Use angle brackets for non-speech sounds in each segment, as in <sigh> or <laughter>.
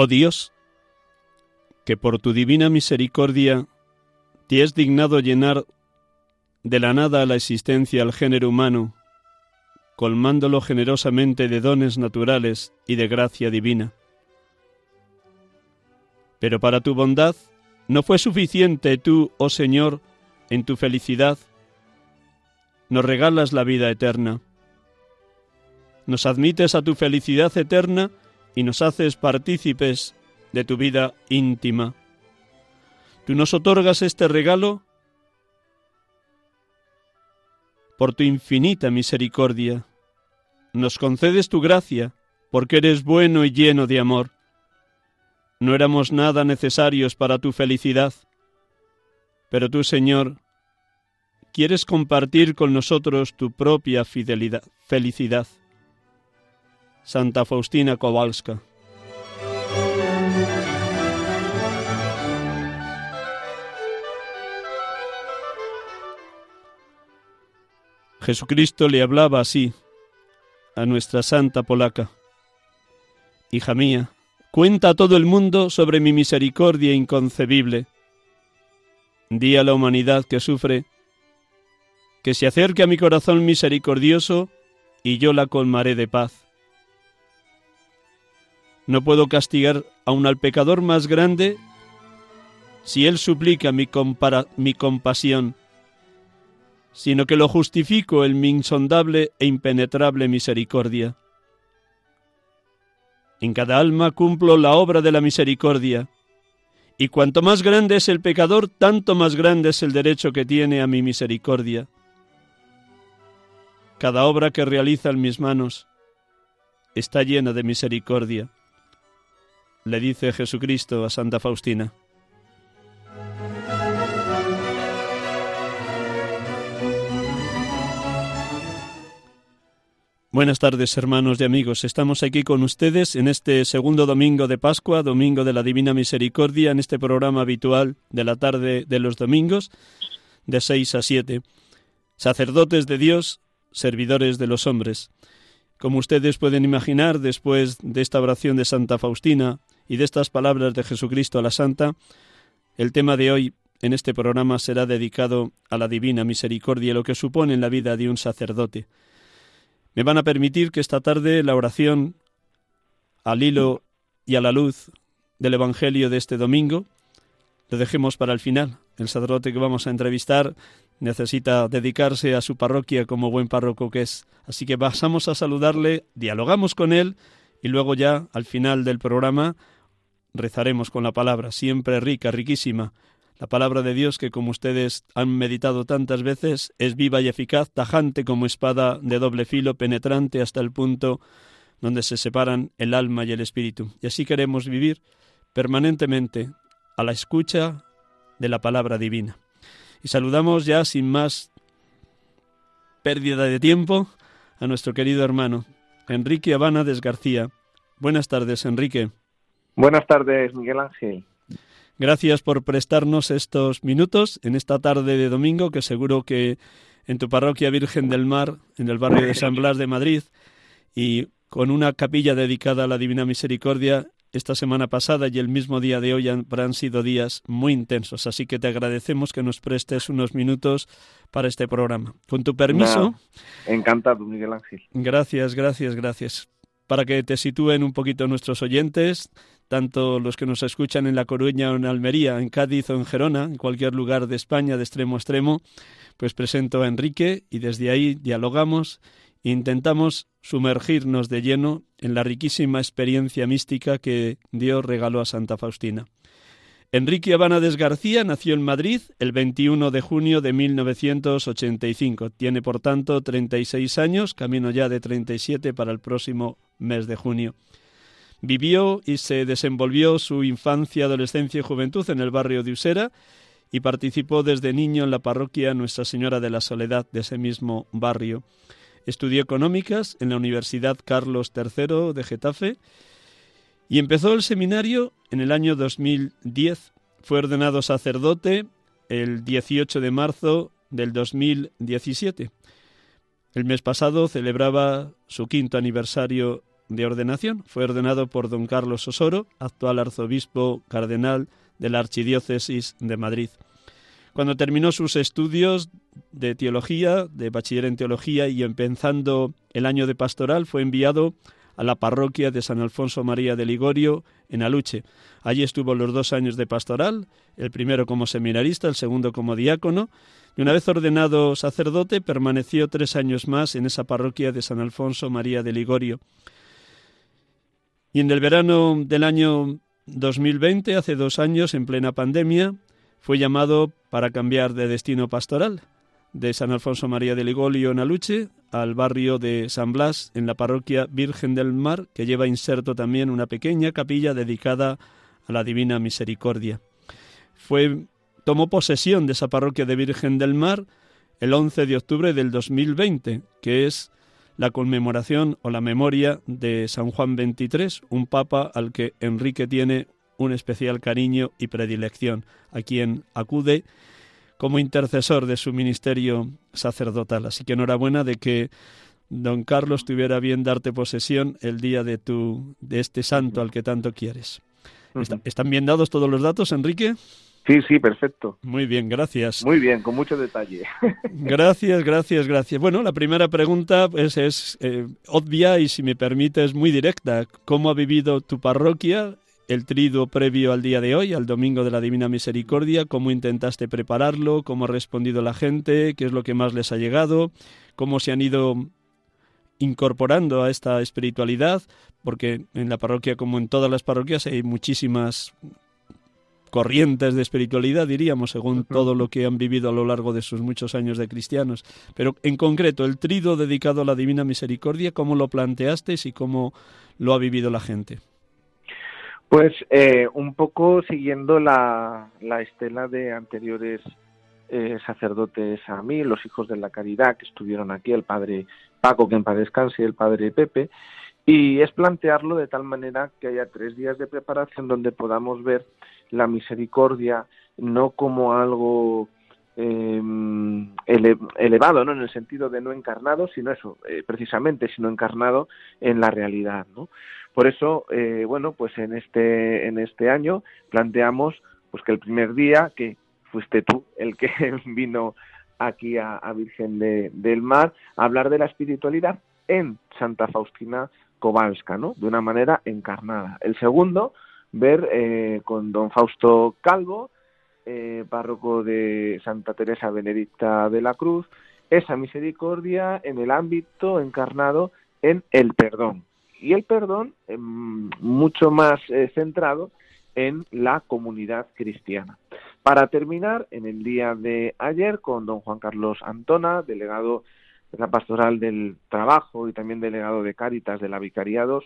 Oh Dios, que por tu divina misericordia te has dignado llenar de la nada a la existencia al género humano, colmándolo generosamente de dones naturales y de gracia divina. Pero para tu bondad no fue suficiente tú, oh Señor, en tu felicidad, nos regalas la vida eterna. Nos admites a tu felicidad eterna y nos haces partícipes de tu vida íntima. Tú nos otorgas este regalo por tu infinita misericordia. Nos concedes tu gracia porque eres bueno y lleno de amor. No éramos nada necesarios para tu felicidad, pero tú, Señor, quieres compartir con nosotros tu propia fidelidad, felicidad. Santa Faustina Kowalska. Jesucristo le hablaba así a nuestra santa polaca. Hija mía, cuenta a todo el mundo sobre mi misericordia inconcebible. Di a la humanidad que sufre que se acerque a mi corazón misericordioso y yo la colmaré de paz. No puedo castigar aun al pecador más grande si él suplica mi, mi compasión, sino que lo justifico en mi insondable e impenetrable misericordia. En cada alma cumplo la obra de la misericordia, y cuanto más grande es el pecador, tanto más grande es el derecho que tiene a mi misericordia. Cada obra que realiza en mis manos está llena de misericordia, le dice Jesucristo a Santa Faustina. Buenas tardes, hermanos y amigos. Estamos aquí con ustedes en este segundo domingo de Pascua, domingo de la Divina Misericordia, en este programa habitual de la tarde de los domingos, de 6 a 7. Sacerdotes de Dios, servidores de los hombres. Como ustedes pueden imaginar, después de esta oración de Santa Faustina y de estas palabras de Jesucristo a la Santa, el tema de hoy en este programa será dedicado a la Divina Misericordia y lo que supone en la vida de un sacerdote. Me van a permitir que esta tarde la oración al hilo y a la luz del Evangelio de este domingo lo dejemos para el final. El sacerdote que vamos a entrevistar necesita dedicarse a su parroquia como buen párroco que es. Así que pasamos a saludarle, dialogamos con él y luego ya al final del programa rezaremos con la palabra, siempre rica, riquísima. La palabra de Dios que, como ustedes han meditado tantas veces, es viva y eficaz, tajante como espada de doble filo, penetrante hasta el punto donde se separan el alma y el espíritu. Y así queremos vivir permanentemente a la escucha de la palabra divina. Y saludamos ya sin más pérdida de tiempo a nuestro querido hermano Enrique Habana García. Buenas tardes, Enrique. Buenas tardes, Miguel Ángel. Gracias por prestarnos estos minutos en esta tarde de domingo, que seguro que en tu parroquia Virgen del Mar, en el barrio de San Blas de Madrid, y con una capilla dedicada a la Divina Misericordia, esta semana pasada y el mismo día de hoy habrán sido días muy intensos, así que te agradecemos que nos prestes unos minutos para este programa. Con tu permiso. encantado, Miguel Ángel. Gracias, gracias, gracias. Para que te sitúen un poquito nuestros oyentes, tanto los que nos escuchan en La Coruña o en Almería, en Cádiz o en Gerona, en cualquier lugar de España de extremo a extremo, pues presento a Enrique y desde ahí dialogamos intentamos sumergirnos de lleno en la riquísima experiencia mística que Dios regaló a Santa Faustina. Enrique Abanades García nació en Madrid el 21 de junio de 1985. Tiene, por tanto, 36 años, camino ya de 37 para el próximo mes de junio. Vivió y se desenvolvió su infancia, adolescencia y juventud en el barrio de Usera y participó desde niño en la parroquia Nuestra Señora de la Soledad de ese mismo barrio. Estudió económicas en la Universidad Carlos III de Getafe y empezó el seminario en el año 2010. Fue ordenado sacerdote el 18 de marzo del 2017. El mes pasado celebraba su quinto aniversario de ordenación. Fue ordenado por don Carlos Osoro, actual arzobispo cardenal de la Archidiócesis de Madrid. Cuando terminó sus estudios de teología, de bachiller en teología y empezando el año de pastoral, fue enviado a la parroquia de San Alfonso María de Ligorio en Aluche. Allí estuvo los dos años de pastoral, el primero como seminarista, el segundo como diácono, y una vez ordenado sacerdote permaneció tres años más en esa parroquia de San Alfonso María de Ligorio. Y en el verano del año 2020, hace dos años, en plena pandemia, fue llamado para cambiar de destino pastoral de San Alfonso María de Ligolio en Aluche al barrio de San Blas en la parroquia Virgen del Mar, que lleva inserto también una pequeña capilla dedicada a la Divina Misericordia. Fue tomó posesión de esa parroquia de Virgen del Mar el 11 de octubre del 2020, que es la conmemoración o la memoria de San Juan XXIII, un papa al que Enrique tiene un especial cariño y predilección, a quien acude como intercesor de su ministerio sacerdotal. Así que enhorabuena de que don Carlos tuviera bien darte posesión el día de tu de este santo al que tanto quieres. ¿Están bien dados todos los datos, Enrique? Sí, sí, perfecto. Muy bien, gracias. Muy bien, con mucho detalle. <laughs> gracias, gracias, gracias. Bueno, la primera pregunta pues, es eh, obvia y, si me permites, muy directa. ¿Cómo ha vivido tu parroquia el triduo previo al día de hoy, al Domingo de la Divina Misericordia, cómo intentaste prepararlo, cómo ha respondido la gente, qué es lo que más les ha llegado, cómo se han ido incorporando a esta espiritualidad, porque en la parroquia, como en todas las parroquias, hay muchísimas corrientes de espiritualidad, diríamos, según todo lo que han vivido a lo largo de sus muchos años de cristianos. Pero en concreto, el trido dedicado a la Divina Misericordia, ¿cómo lo planteasteis y cómo lo ha vivido la gente? Pues eh, un poco siguiendo la, la estela de anteriores eh, sacerdotes a mí, los hijos de la caridad que estuvieron aquí, el padre Paco, que en paz descanse, y el padre Pepe, y es plantearlo de tal manera que haya tres días de preparación donde podamos ver la misericordia no como algo eh, elevado, ¿no? En el sentido de no encarnado, sino eso, eh, precisamente, sino encarnado en la realidad, ¿no? Por eso, eh, bueno, pues en este, en este año planteamos pues que el primer día, que fuiste tú el que <laughs> vino aquí a, Virgen del Mar, a hablar de la espiritualidad en Santa Faustina Kowalska, ¿no? De una manera encarnada. El segundo, ver eh, con don Fausto Calvo, eh, párroco de Santa Teresa Benedicta de la Cruz, esa misericordia en el ámbito encarnado en el perdón y el perdón em, mucho más eh, centrado en la comunidad cristiana. Para terminar, en el día de ayer, con don Juan Carlos Antona, delegado de la Pastoral del Trabajo y también delegado de Cáritas de la Vicariados,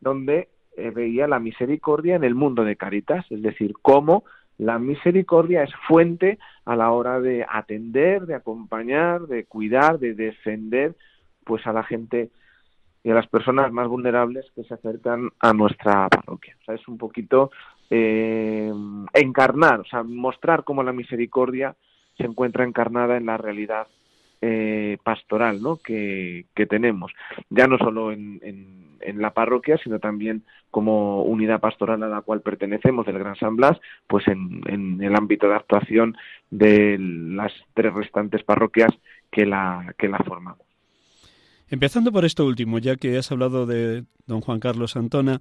donde eh, veía la misericordia en el mundo de Cáritas, es decir, cómo la misericordia es fuente a la hora de atender, de acompañar, de cuidar, de defender pues a la gente y a las personas más vulnerables que se acercan a nuestra parroquia. O sea, es un poquito eh, encarnar, o sea, mostrar cómo la misericordia se encuentra encarnada en la realidad eh, pastoral ¿no? que, tenemos, ya no solo en, la parroquia, sino también como unidad pastoral a la cual pertenecemos del Gran San Blas, pues en, en el ámbito de actuación de las tres restantes parroquias que la, que la formamos. Empezando por esto último, ya que has hablado de don Juan Carlos Antona,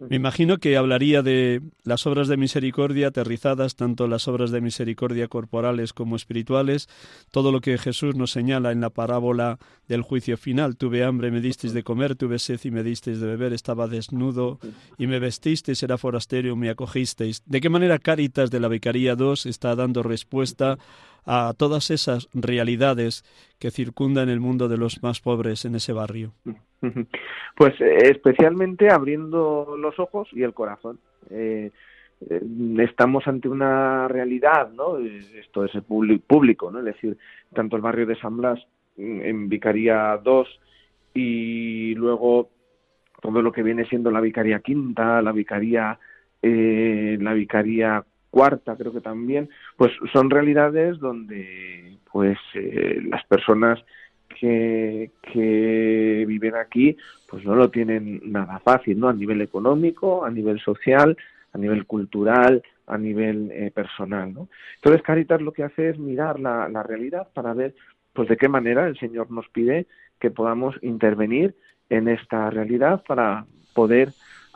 me imagino que hablaría de las obras de misericordia aterrizadas, tanto las obras de misericordia corporales como espirituales, todo lo que Jesús nos señala en la parábola del juicio final. Tuve hambre, me disteis de comer, tuve sed y me disteis de beber, estaba desnudo y me vestisteis, era forastero y me acogisteis. ¿De qué manera Cáritas de la Vicaría 2 está dando respuesta a todas esas realidades que circundan el mundo de los más pobres en ese barrio? <laughs> Pues eh, especialmente abriendo los ojos y el corazón. Eh, eh, estamos ante una realidad, ¿no? Esto es el público, ¿no? Es decir, tanto el barrio de San Blas mm, en Vicaría 2 y luego todo lo que viene siendo la Vicaría Quinta, la Vicaría, la Vicaría Cuarta, creo que también, pues son realidades donde, pues, las personas que, que viven aquí pues no lo tienen nada fácil, ¿no? A nivel económico, a nivel social, a nivel cultural, a nivel eh, personal, ¿no? Entonces Caritas lo que hace es mirar la, la realidad para ver pues de qué manera el Señor nos pide que podamos intervenir en esta realidad para poder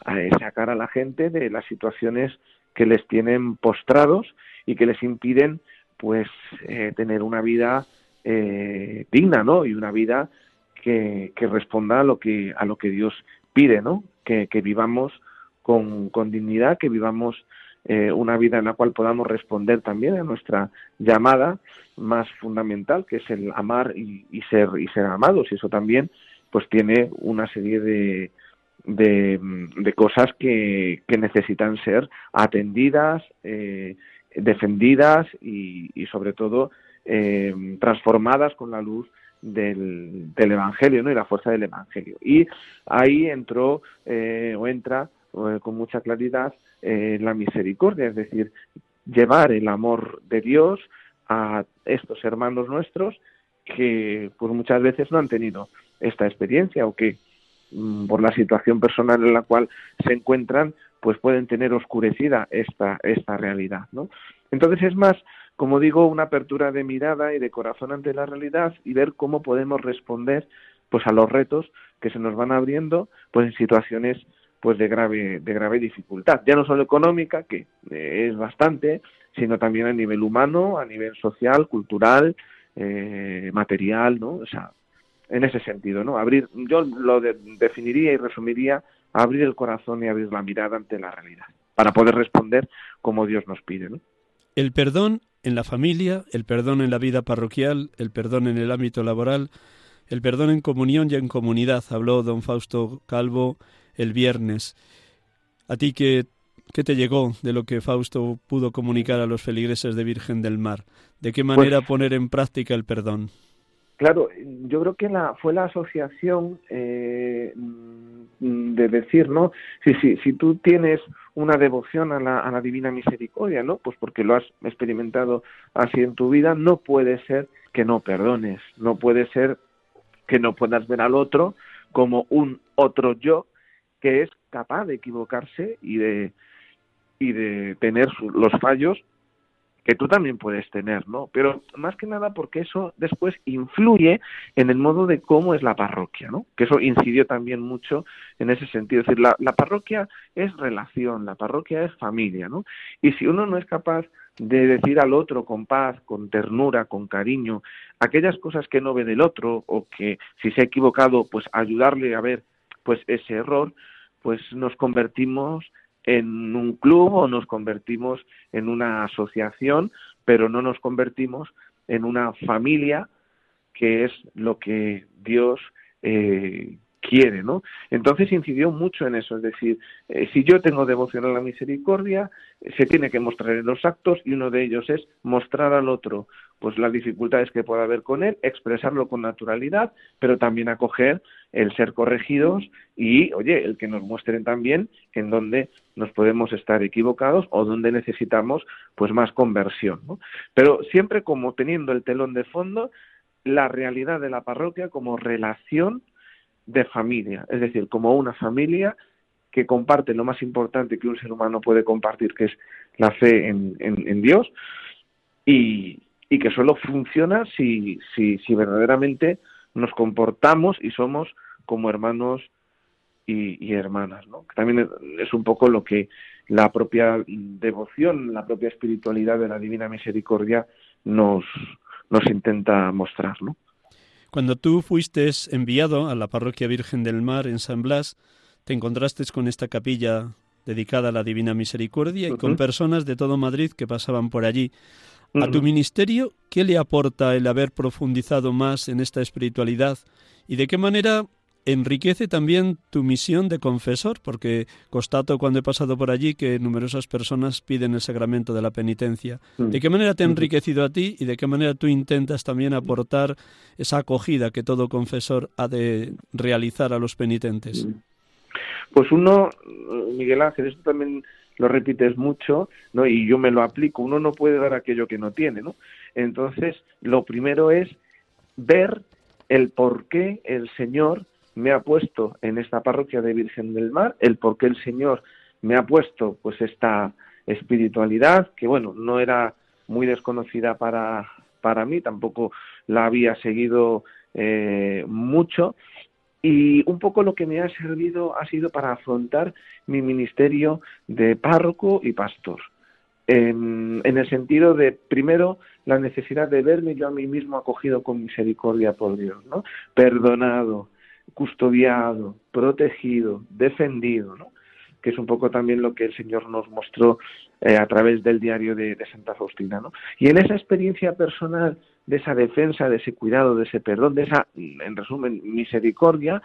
eh, sacar a la gente de las situaciones que les tienen postrados y que les impiden pues eh, tener una vida eh, digna, ¿no? Y una vida que, que, responda a lo que, a lo que Dios pide, ¿no? Que, que vivamos con, con, dignidad, que vivamos eh, una vida en la cual podamos responder también a nuestra llamada más fundamental, que es el amar y, y ser y ser amados. Y eso también, pues, tiene una serie de, de, cosas que, que, necesitan ser atendidas, eh, defendidas y, y sobre todo eh, transformadas con la luz del, del, Evangelio ¿no? y la fuerza del Evangelio. Y ahí entró eh, o entra eh, con mucha claridad la misericordia, es decir, llevar el amor de Dios a estos hermanos nuestros que pues muchas veces no han tenido esta experiencia o que por la situación personal en la cual se encuentran pues pueden tener oscurecida esta esta realidad no entonces es más como digo, una apertura de mirada y de corazón ante la realidad y ver cómo podemos responder pues a los retos que se nos van abriendo pues en situaciones pues de grave de grave dificultad. Ya no solo económica que eh, es bastante sino también a nivel humano a nivel social cultural eh, material no o sea en ese sentido no abrir yo lo definiría y resumiría abrir el corazón y abrir la mirada ante la realidad para poder responder como Dios nos pide no el perdón en la familia, el perdón en la vida parroquial, el perdón en el ámbito laboral, el perdón en comunión y en comunidad, habló don Fausto Calvo el viernes. ¿A ti qué, qué te llegó de lo que Fausto pudo comunicar a los feligreses de Virgen del Mar? ¿De qué manera pues poner en práctica el perdón? Claro, yo creo que la, fue la asociación eh, de decir, ¿no? Si, si, si tú tienes una devoción a la, a la divina misericordia, ¿no? Pues porque lo has experimentado así en tu vida, no puede ser que no perdones, no puede ser que no puedas ver al otro como un otro yo que es capaz de equivocarse y de y de tener los fallos que tú también puedes tener, ¿no? Pero más que nada porque eso después influye en el modo de cómo es la parroquia, ¿no? Que eso incidió también mucho en ese sentido. Es decir, la, la parroquia es relación, la parroquia es familia, ¿no? Y si uno no es capaz de decir al otro con paz, con ternura, con cariño, aquellas cosas que no ve del otro o que si se ha equivocado, pues ayudarle a ver pues ese error, pues nos convertimos en un club o nos convertimos en una asociación, pero no nos convertimos en una familia que es lo que Dios eh, quiere, ¿no? Entonces incidió mucho en eso, es decir, eh, si yo tengo devoción a la misericordia, se tiene que mostrar en los actos y uno de ellos es mostrar al otro pues las dificultades que pueda haber con él, expresarlo con naturalidad, pero también acoger el ser corregidos y, oye, el que nos muestren también en dónde nos podemos estar equivocados o dónde necesitamos pues más conversión, ¿no? Pero siempre como teniendo el telón de fondo la realidad de la parroquia como relación de familia, es decir, como una familia que comparte lo más importante que un ser humano puede compartir, que es la fe en, en, Dios, y, y, que solo funciona si, si, si verdaderamente nos comportamos y somos como hermanos y, y, hermanas, ¿no? Que también es un poco lo que la propia devoción, la propia espiritualidad de la Divina Misericordia nos, nos intenta mostrar, ¿no? Cuando tú fuiste enviado a la parroquia Virgen del Mar en San Blas, te encontraste con esta capilla dedicada a la Divina Misericordia y con personas de todo Madrid que pasaban por allí. A tu ministerio, ¿qué le aporta el haber profundizado más en esta espiritualidad? ¿Y de qué manera enriquece también tu misión de confesor, porque constato cuando he pasado por allí que numerosas personas piden el sacramento de la penitencia. Mm. ¿De qué manera te ha enriquecido a ti y de qué manera tú intentas también aportar esa acogida que todo confesor ha de realizar a los penitentes? Mm. Pues uno, Miguel Ángel, esto también lo repites mucho, ¿no? Y yo me lo aplico, uno no puede dar aquello que no tiene, ¿no? Entonces, lo primero es ver el por qué el Señor me ha puesto en esta parroquia de Virgen del Mar, el por qué el Señor me ha puesto pues esta espiritualidad, que bueno, no era muy desconocida para, para mí, tampoco la había seguido eh, mucho, y un poco lo que me ha servido ha sido para afrontar mi ministerio de párroco y pastor. En, el sentido de, primero, la necesidad de verme yo a mí mismo acogido con misericordia por Dios, ¿no? Perdonado, custodiado, protegido, defendido, ¿no? que es un poco también lo que el Señor nos mostró eh, a través del diario de, Santa Faustina. ¿no? Y en esa experiencia personal de esa defensa, de ese cuidado, de ese perdón, de esa, en resumen, misericordia,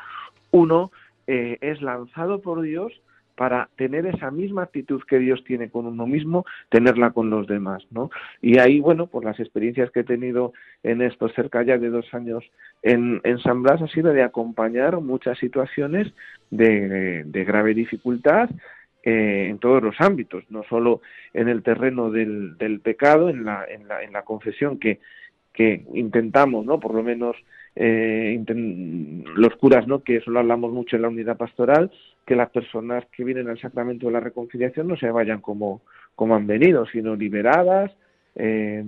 uno eh, es lanzado por Dios para tener esa misma actitud que Dios tiene con uno mismo, tenerla con los demás, ¿no? Y ahí, bueno, por las experiencias que he tenido en estos cerca ya de dos años en, en San Blas, ha sido de acompañar muchas situaciones de, grave dificultad eh, en todos los ámbitos, no solo en el terreno del, del pecado, en la, en la, en la confesión que, que intentamos, ¿no? Por lo menos eh, los curas, ¿no? Que eso lo hablamos mucho en la unidad pastoral, que las personas que vienen al sacramento de la reconciliación no se vayan como, como han venido, sino liberadas, eh,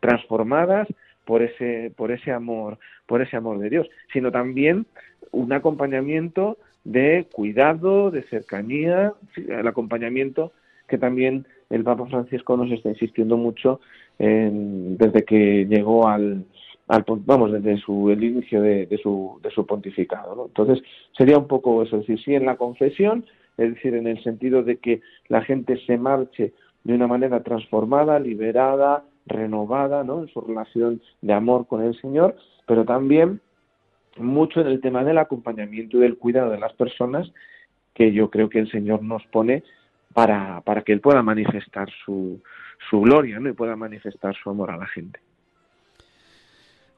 transformadas por ese, por ese amor, por ese amor de Dios, sino también un acompañamiento de cuidado, de cercanía, el acompañamiento que también el Papa Francisco nos está insistiendo mucho desde que llegó al, vamos, desde su, el inicio de, su, de su pontificado. ¿no? Entonces, sería un poco eso, es decir, sí en la confesión, es decir, en el sentido de que la gente se marche de una manera transformada, liberada, renovada, ¿no? En su relación de amor con el Señor, pero también mucho en el tema del acompañamiento y del cuidado de las personas que yo creo que el Señor nos pone para, para que Él pueda manifestar su, su gloria ¿no? y pueda manifestar su amor a la gente.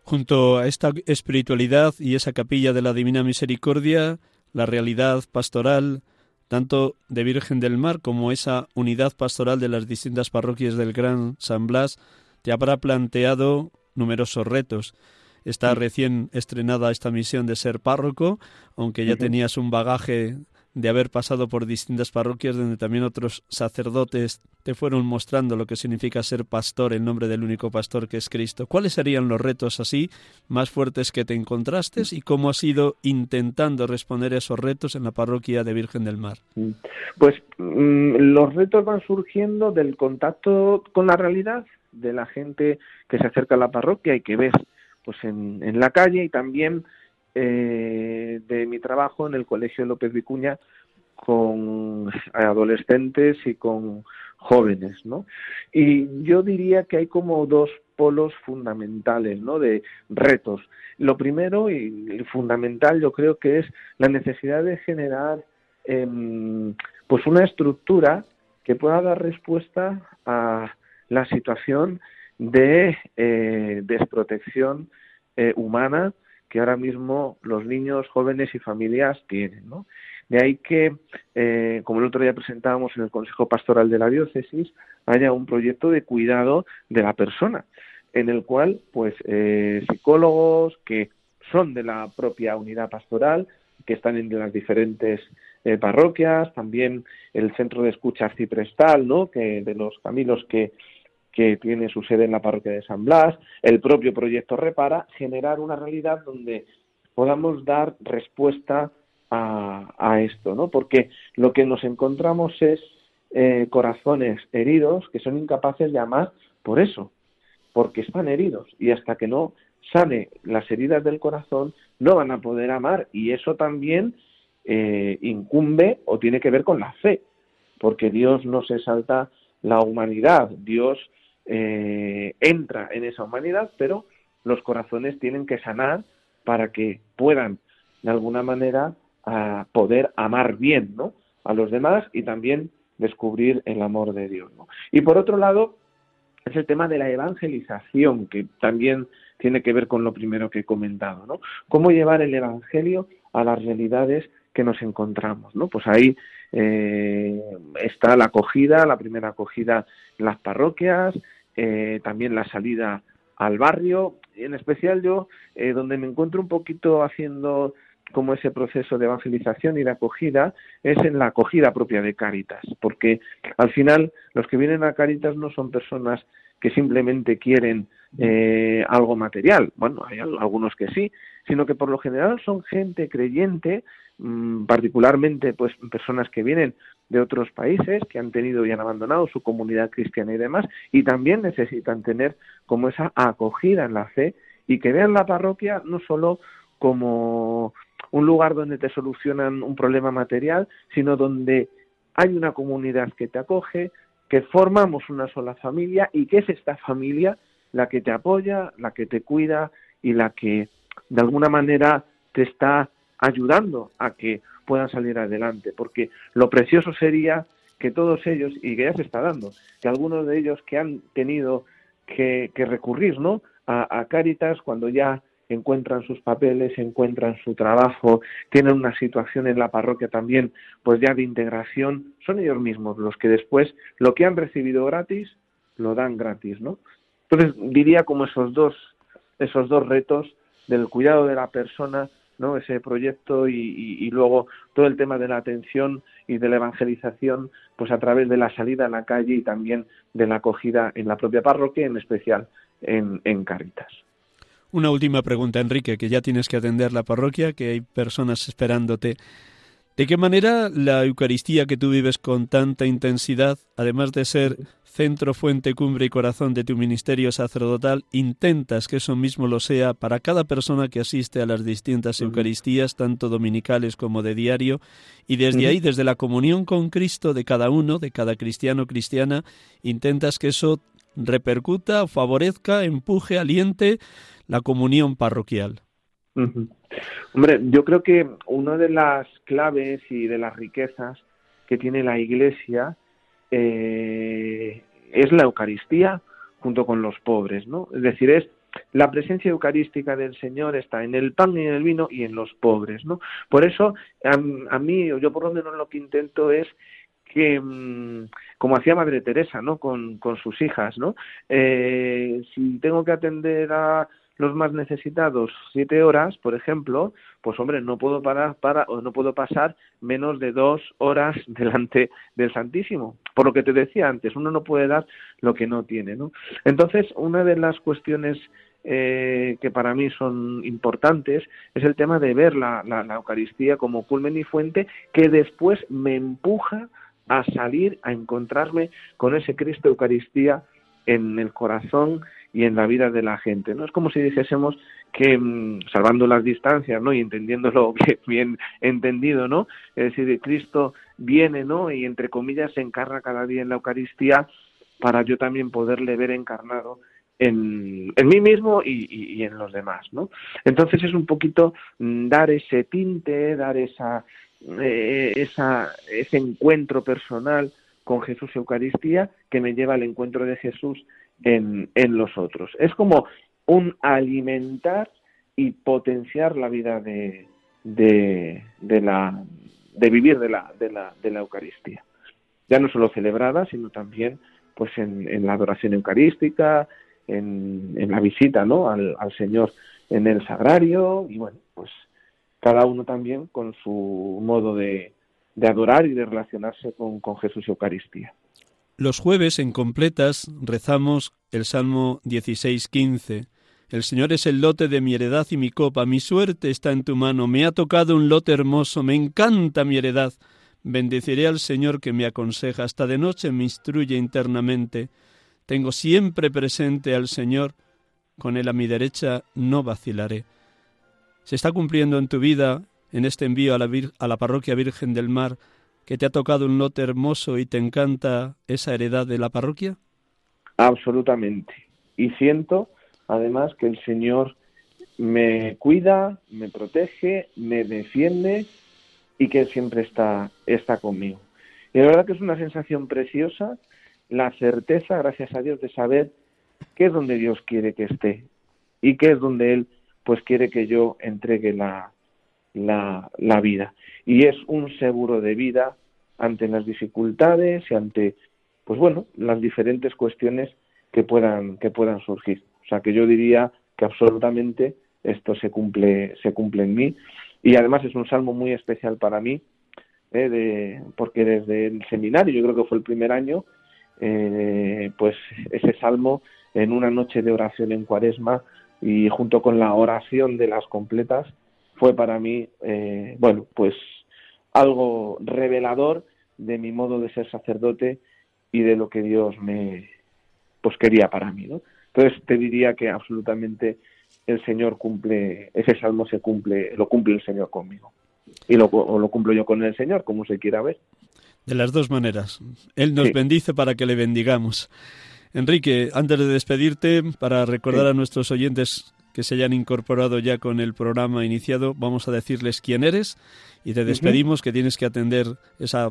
Junto a esta espiritualidad y esa capilla de la Divina Misericordia, la realidad pastoral, tanto de Virgen del Mar como esa unidad pastoral de las distintas parroquias del Gran San Blas, te habrá planteado numerosos retos. Está recién estrenada esta misión de ser párroco, aunque ya tenías un bagaje de haber pasado por distintas parroquias donde también otros sacerdotes te fueron mostrando lo que significa ser pastor en nombre del único pastor que es Cristo. ¿Cuáles serían los retos así más fuertes que te encontraste y cómo has ido intentando responder a esos retos en la parroquia de Virgen del Mar? Pues mm, los retos van surgiendo del contacto con la realidad de la gente que se acerca a la parroquia y que ves pues en la calle y también eh, de mi trabajo en el Colegio López Vicuña con adolescentes y con jóvenes, ¿no? Y yo diría que hay como dos polos fundamentales, ¿no? De retos. Lo primero y fundamental yo creo que es la necesidad de generar em, pues una estructura que pueda dar respuesta a la situación de eh, desprotección eh, humana que ahora mismo los niños, jóvenes y familias tienen. ¿no? De ahí que, eh, como el otro día presentábamos en el Consejo Pastoral de la Diócesis, haya un proyecto de cuidado de la persona, en el cual, pues, eh, psicólogos que son de la propia unidad pastoral, que están en las diferentes eh, parroquias, también el centro de escucha arciprestal, ¿no? Que de los caminos que que tiene su sede en la parroquia de San Blas, el propio proyecto Repara, generar una realidad donde podamos dar respuesta a, esto, ¿no? Porque lo que nos encontramos es eh, corazones heridos que son incapaces de amar por eso, porque están heridos. Y hasta que no sane las heridas del corazón no van a poder amar. Y eso también eh, incumbe o tiene que ver con la fe, porque Dios no se salta la humanidad, Dios eh, entra en esa humanidad, pero los corazones tienen que sanar para que puedan de alguna manera poder amar bien ¿no? a los demás y también descubrir el amor de Dios. Y por otro lado, es el tema de la evangelización, que también tiene que ver con lo primero que he comentado, ¿no? Cómo llevar el Evangelio a las realidades que nos encontramos, ¿no? Pues ahí eh, está la acogida, la primera acogida en las parroquias, eh, también la salida al barrio, en especial yo, eh, donde me encuentro un poquito haciendo como ese proceso de evangelización y de acogida es en la acogida propia de Caritas, porque al final los que vienen a Caritas no son personas que simplemente quieren eh, algo material, bueno, hay algunos que sí, sino que por lo general son gente creyente, particularmente pues personas que vienen de otros países que han tenido y han abandonado su comunidad cristiana y demás, y también necesitan tener como esa acogida en la fe y que vean la parroquia no solo como un lugar donde te solucionan un problema material, sino donde hay una comunidad que te acoge, que formamos una sola familia y que es esta familia la que te apoya, la que te cuida y la que de alguna manera te está ayudando a que puedan salir adelante, porque lo precioso sería que todos ellos, y que ya se está dando, que algunos de ellos que han tenido que, recurrir ¿no? a, a Cáritas cuando ya encuentran sus papeles, encuentran su trabajo, tienen una situación en la parroquia también, pues ya de integración, son ellos mismos los que después lo que han recibido gratis lo dan gratis, ¿no? Entonces diría como esos dos esos dos retos del cuidado de la persona, Ese proyecto y, y, luego todo el tema de la atención y de la evangelización, pues a través de la salida a la calle y también de la acogida en la propia parroquia, en especial en, en Caritas. Una última pregunta, Enrique, que ya tienes que atender la parroquia, que hay personas esperándote. ¿De qué manera la Eucaristía que tú vives con tanta intensidad, además de ser centro, fuente, cumbre y corazón de tu ministerio sacerdotal, intentas que eso mismo lo sea para cada persona que asiste a las distintas Eucaristías, tanto dominicales como de diario, y desde ahí, desde la comunión con Cristo de cada uno, de cada cristiano o cristiana, intentas que eso repercuta, favorezca, empuje, aliente la comunión parroquial. Hombre, yo creo que una de las claves y de las riquezas que tiene la Iglesia eh, es la Eucaristía junto con los pobres, ¿no? Es decir, es la presencia eucarística del Señor está en el pan y en el vino y en los pobres, ¿no? Por eso, a, mí, yo por lo menos lo que intento es que, mm, como hacía Madre Teresa, ¿no? Con, con sus hijas, ¿no? Eh, si tengo que atender a los más necesitados siete horas, por ejemplo, pues hombre, no puedo parar para o no puedo pasar menos de dos horas <laughs> delante del Santísimo. Por lo que te decía antes, uno no puede dar lo que no tiene, ¿no? Entonces, una de las cuestiones eh, que para mí son importantes es el tema de ver la, la, la Eucaristía como culmen y fuente que después me empuja a salir a encontrarme con ese Cristo Eucaristía en el corazón y en la vida de la gente. No es como si dijésemos que mm, salvando las distancias, ¿no? y entendiéndolo <laughs> bien, entendido, ¿no? Es decir, Cristo viene, ¿no? y entre comillas se encarna cada día en la Eucaristía para yo también poderle ver encarnado en, mí mismo y, en los demás, ¿no? Entonces es un poquito mm, dar ese tinte, dar esa, eh, esa, ese encuentro personal con Jesús y Eucaristía que me lleva al encuentro de Jesús en, en los otros. Es como un alimentar y potenciar la vida de, de, la de vivir de la, de la, de la Eucaristía. Ya no solo celebrada, sino también pues en, en la adoración eucarística, en, en la visita ¿no? Al, al, Señor en el sagrario y bueno, pues cada uno también con su modo de, de adorar y de relacionarse con, con Jesús y Eucaristía. Los jueves en completas rezamos el Salmo 16.15. El Señor es el lote de mi heredad y mi copa, mi suerte está en tu mano, me ha tocado un lote hermoso, me encanta mi heredad. Bendeciré al Señor que me aconseja, hasta de noche me instruye internamente. Tengo siempre presente al Señor, con Él a mi derecha no vacilaré. ¿Se está cumpliendo en tu vida, en este envío a la, a la parroquia Virgen del Mar, que te ha tocado un lote hermoso y te encanta esa heredad de la parroquia? Absolutamente. Y siento, además, que el Señor me cuida, me protege, me defiende y que siempre está, está conmigo. Y la verdad que es una sensación preciosa la certeza, gracias a Dios, de saber qué es donde Dios quiere que esté y qué es donde Él pues quiere que yo entregue la, la, la vida. Y es un seguro de vida ante las dificultades y ante, pues bueno, las diferentes cuestiones que puedan, que puedan surgir. O sea que yo diría que absolutamente esto se cumple, se cumple en mí. Y además es un salmo muy especial para mí, ¿eh? de, porque desde el seminario, yo creo que fue el primer año, eh, pues ese salmo en una noche de oración en cuaresma y junto con la oración de las completas fue para mí, eh, bueno, pues algo revelador de mi modo de ser sacerdote y de lo que Dios me pues quería para mí, ¿no? Entonces te diría que absolutamente el Señor cumple, ese salmo se cumple, lo cumple el Señor conmigo. Y lo, o lo cumplo yo con el Señor, como se quiera ver. De las dos maneras. Él nos bendice para que le bendigamos. Enrique, antes de despedirte, para recordar a nuestros oyentes que se hayan incorporado ya con el programa iniciado, vamos a decirles quién eres y te despedimos que tienes que atender esa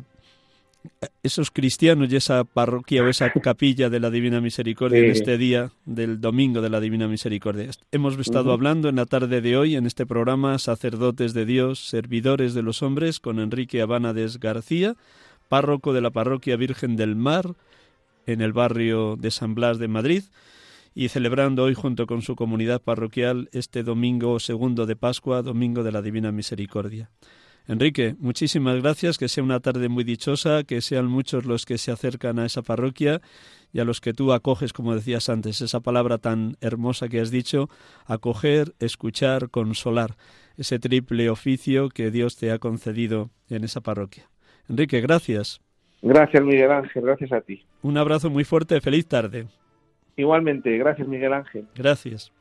esos cristianos y esa parroquia o esa capilla de la Divina Misericordia en este día del domingo de la Divina Misericordia. Hemos estado hablando en la tarde de hoy en este programa Sacerdotes de Dios, Servidores de los Hombres con Enrique Abánades García párroco de la parroquia Virgen del Mar, en el barrio de San Blas de Madrid, y celebrando hoy junto con su comunidad parroquial este domingo segundo de Pascua, domingo de la Divina Misericordia. Enrique, muchísimas gracias, que sea una tarde muy dichosa, que sean muchos los que se acercan a esa parroquia y a los que tú acoges, como decías antes, esa palabra tan hermosa que has dicho, acoger, escuchar, consolar, ese triple oficio que Dios te ha concedido en esa parroquia. Enrique, gracias. Gracias, Miguel Ángel, gracias a ti. Un abrazo muy fuerte, feliz tarde. Igualmente, gracias, Miguel Ángel. Gracias.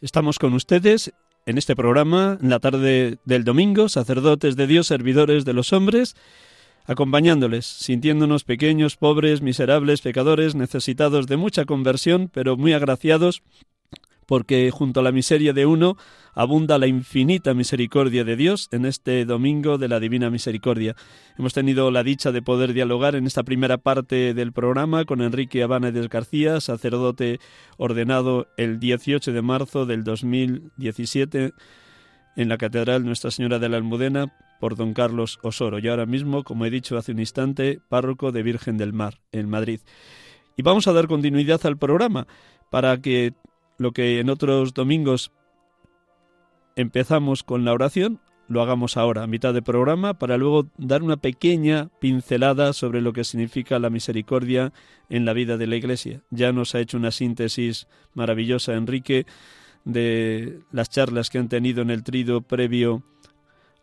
Estamos con ustedes en este programa, en la tarde del domingo, sacerdotes de Dios, servidores de los hombres, acompañándoles, sintiéndonos pequeños, pobres, miserables, pecadores, necesitados de mucha conversión, pero muy agraciados porque junto a la miseria de uno abunda la infinita misericordia de Dios en este domingo de la Divina Misericordia. Hemos tenido la dicha de poder dialogar en esta primera parte del programa con Enrique Abánedes García, sacerdote ordenado el 18 de marzo del 2017 en la Catedral Nuestra Señora de la Almudena por don Carlos Osoro y ahora mismo, como he dicho hace un instante, párroco de Virgen del Mar en Madrid. Y vamos a dar continuidad al programa para que lo que en otros domingos empezamos con la oración, lo hagamos ahora, a mitad de programa, para luego dar una pequeña pincelada sobre lo que significa la misericordia en la vida de la Iglesia. Ya nos ha hecho una síntesis maravillosa Enrique de las charlas que han tenido en el trido previo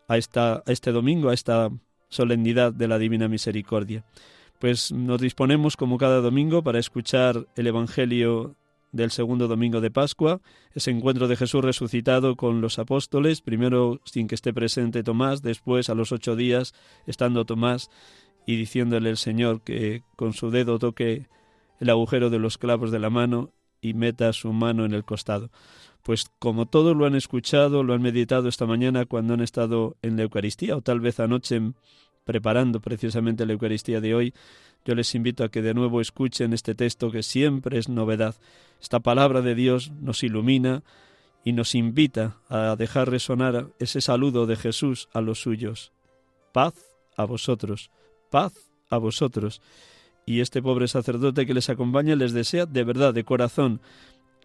a, esta, a este domingo, a esta solemnidad de la Divina Misericordia. Pues nos disponemos como cada domingo para escuchar el Evangelio del segundo domingo de Pascua, ese encuentro de Jesús resucitado con los apóstoles, primero sin que esté presente Tomás, después a los ocho días estando Tomás y diciéndole el Señor que con su dedo toque el agujero de los clavos de la mano y meta su mano en el costado. Pues como todos lo han escuchado, lo han meditado esta mañana cuando han estado en la Eucaristía o tal vez anoche preparando precisamente la Eucaristía de hoy, yo les invito a que de nuevo escuchen este texto que siempre es novedad. Esta palabra de Dios nos ilumina y nos invita a dejar resonar ese saludo de Jesús a los suyos. Paz a vosotros, paz a vosotros. Y este pobre sacerdote que les acompaña les desea de verdad, de corazón,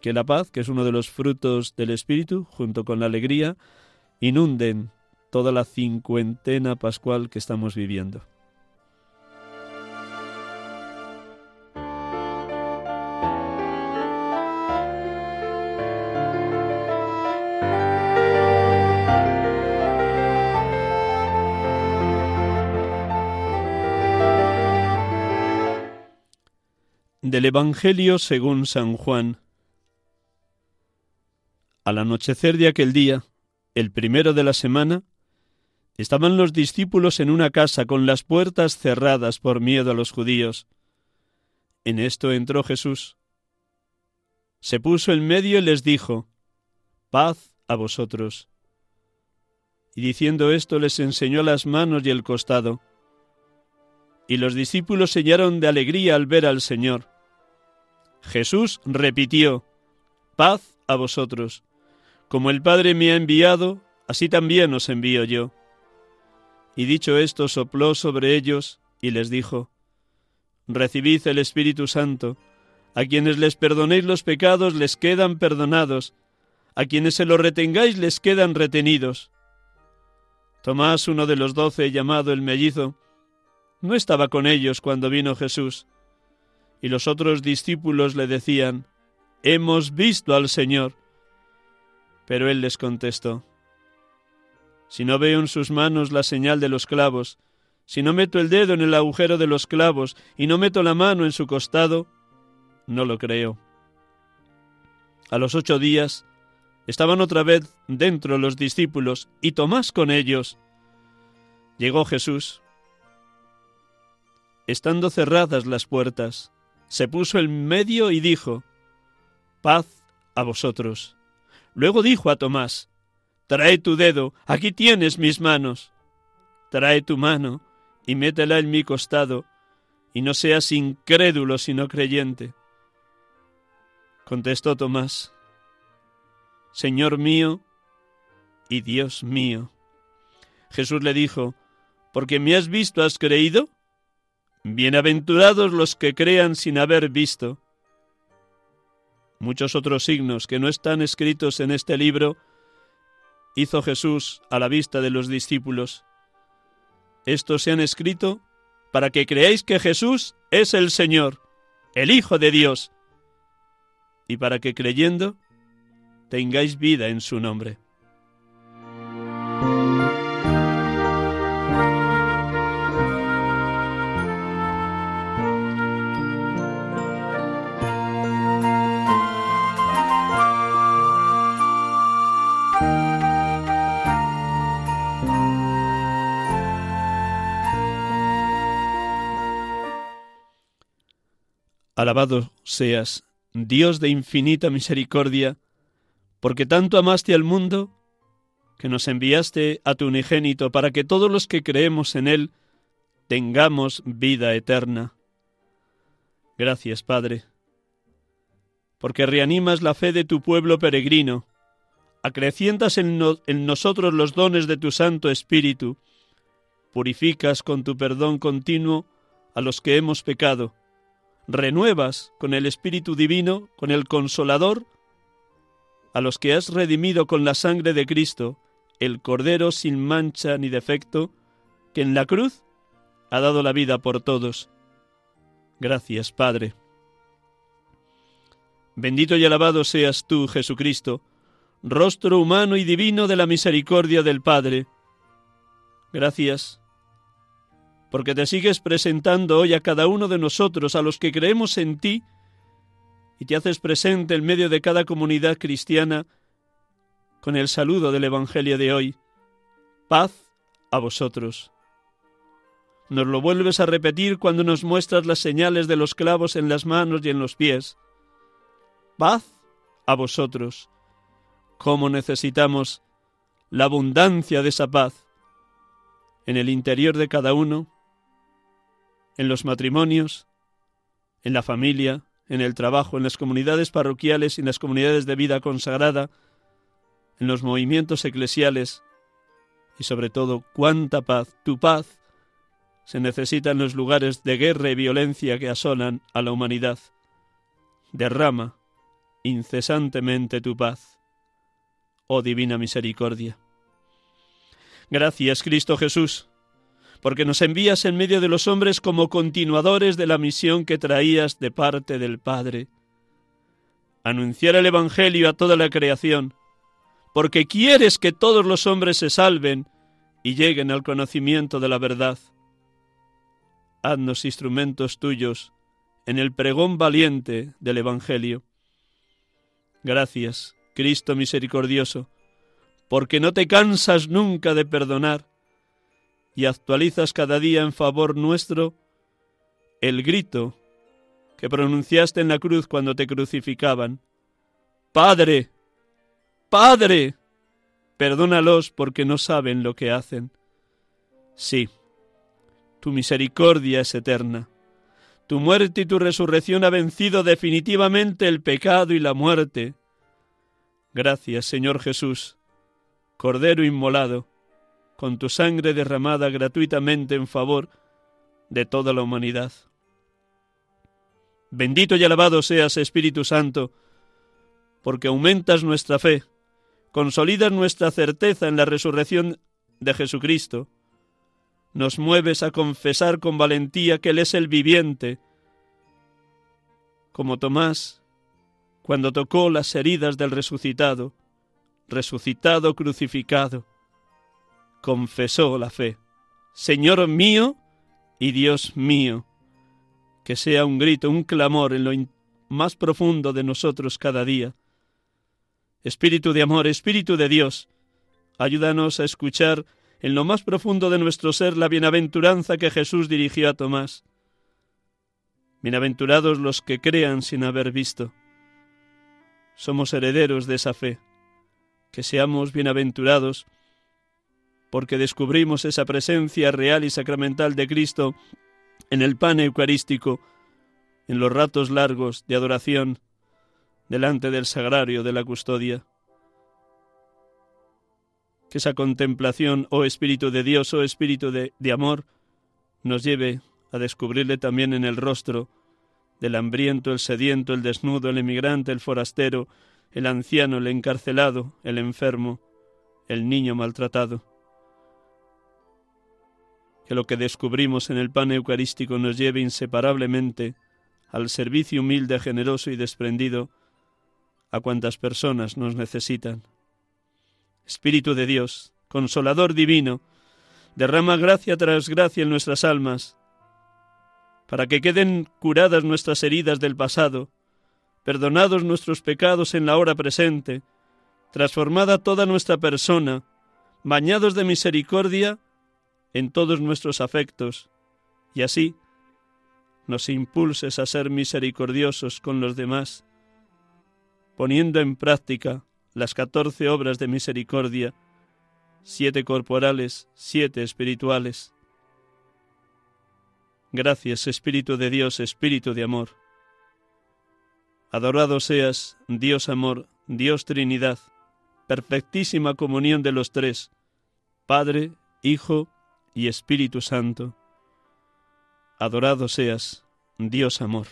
que la paz, que es uno de los frutos del Espíritu, junto con la alegría, inunden toda la cincuentena pascual que estamos viviendo. Del Evangelio según San Juan. Al anochecer de aquel día, el primero de la semana, Estaban los discípulos en una casa con las puertas cerradas por miedo a los judíos. En esto entró Jesús. Se puso en medio y les dijo, Paz a vosotros. Y diciendo esto les enseñó las manos y el costado. Y los discípulos sellaron de alegría al ver al Señor. Jesús repitió, Paz a vosotros. Como el Padre me ha enviado, así también os envío yo. Y dicho esto, sopló sobre ellos y les dijo, Recibid el Espíritu Santo. A quienes les perdonéis los pecados les quedan perdonados, a quienes se los retengáis les quedan retenidos. Tomás, uno de los doce, llamado el mellizo, no estaba con ellos cuando vino Jesús, y los otros discípulos le decían, Hemos visto al Señor. Pero él les contestó, si no veo en sus manos la señal de los clavos, si no meto el dedo en el agujero de los clavos y no meto la mano en su costado, no lo creo. A los ocho días estaban otra vez dentro los discípulos y Tomás con ellos. Llegó Jesús. Estando cerradas las puertas, se puso en medio y dijo, Paz a vosotros. Luego dijo a Tomás, Trae tu dedo, aquí tienes mis manos. Trae tu mano y métela en mi costado, y no seas incrédulo sino creyente. Contestó Tomás, Señor mío y Dios mío. Jesús le dijo, ¿porque me has visto has creído? Bienaventurados los que crean sin haber visto. Muchos otros signos que no están escritos en este libro hizo Jesús a la vista de los discípulos. Estos se han escrito para que creáis que Jesús es el Señor, el Hijo de Dios, y para que creyendo tengáis vida en su nombre. Alabado seas, Dios de infinita misericordia, porque tanto amaste al mundo, que nos enviaste a tu unigénito para que todos los que creemos en Él tengamos vida eterna. Gracias, Padre, porque reanimas la fe de tu pueblo peregrino, acrecientas en, nosotros los dones de tu Santo Espíritu, purificas con tu perdón continuo a los que hemos pecado, renuevas con el Espíritu Divino, con el Consolador, a los que has redimido con la sangre de Cristo, el Cordero sin mancha ni defecto, que en la cruz ha dado la vida por todos. Gracias, Padre. Bendito y alabado seas tú, Jesucristo, rostro humano y divino de la misericordia del Padre. Gracias, porque te sigues presentando hoy a cada uno de nosotros, a los que creemos en ti, y te haces presente en medio de cada comunidad cristiana con el saludo del Evangelio de hoy. Paz a vosotros. Nos lo vuelves a repetir cuando nos muestras las señales de los clavos en las manos y en los pies. Paz a vosotros. ¿Cómo necesitamos la abundancia de esa paz en el interior de cada uno, en los matrimonios, en la familia, en el trabajo, en las comunidades parroquiales y en las comunidades de vida consagrada, en los movimientos eclesiales y sobre todo cuánta paz, tu paz, se necesita en los lugares de guerra y violencia que asolan a la humanidad. Derrama incesantemente tu paz, oh divina misericordia. Gracias, Cristo Jesús, porque nos envías en medio de los hombres como continuadores de la misión que traías de parte del Padre. Anunciar el Evangelio a toda la creación, porque quieres que todos los hombres se salven y lleguen al conocimiento de la verdad. Haznos instrumentos tuyos en el pregón valiente del Evangelio. Gracias, Cristo misericordioso, porque no te cansas nunca de perdonar y actualizas cada día en favor nuestro el grito que pronunciaste en la cruz cuando te crucificaban. Padre, Padre, perdónalos porque no saben lo que hacen. Sí, tu misericordia es eterna. Tu muerte y tu resurrección ha vencido definitivamente el pecado y la muerte. Gracias, Señor Jesús, Cordero inmolado, con tu sangre derramada gratuitamente en favor de toda la humanidad. Bendito y alabado seas, Espíritu Santo, porque aumentas nuestra fe, consolidas nuestra certeza en la resurrección de Jesucristo, nos mueves a confesar con valentía que Él es el viviente, como Tomás, cuando tocó las heridas del resucitado, resucitado crucificado, confesó la fe. Señor mío y Dios mío, que sea un grito, un clamor en lo más profundo de nosotros cada día. Espíritu de amor, Espíritu de Dios, ayúdanos a escuchar en lo más profundo de nuestro ser la bienaventuranza que Jesús dirigió a Tomás. Bienaventurados los que crean sin haber visto. Somos herederos de esa fe que seamos bienaventurados, porque descubrimos esa presencia real y sacramental de Cristo en el pan eucarístico, en los ratos largos de adoración delante del sagrario de la custodia. Que esa contemplación, oh Espíritu de Dios, oh Espíritu de, de amor, nos lleve a descubrirle también en el rostro del hambriento, el sediento, el desnudo, el emigrante, el forastero, el anciano, el encarcelado, el enfermo, el niño maltratado. Que lo que descubrimos en el pan eucarístico nos lleve inseparablemente al servicio humilde, generoso y desprendido a cuantas personas nos necesitan. Espíritu de Dios, consolador divino, derrama gracia tras gracia en nuestras almas, para que queden curadas nuestras heridas del pasado, perdonados nuestros pecados en la hora presente, transformada toda nuestra persona, bañados de misericordia en todos nuestros afectos, y así nos impulses a ser misericordiosos con los demás, poniendo en práctica las catorce obras de misericordia, siete corporales, siete espirituales. Gracias, Espíritu de Dios, Espíritu de amor. Adorado seas, Dios amor, Dios Trinidad, perfectísima comunión de los tres, Padre, Hijo y Espíritu Santo. Adorado seas, Dios amor.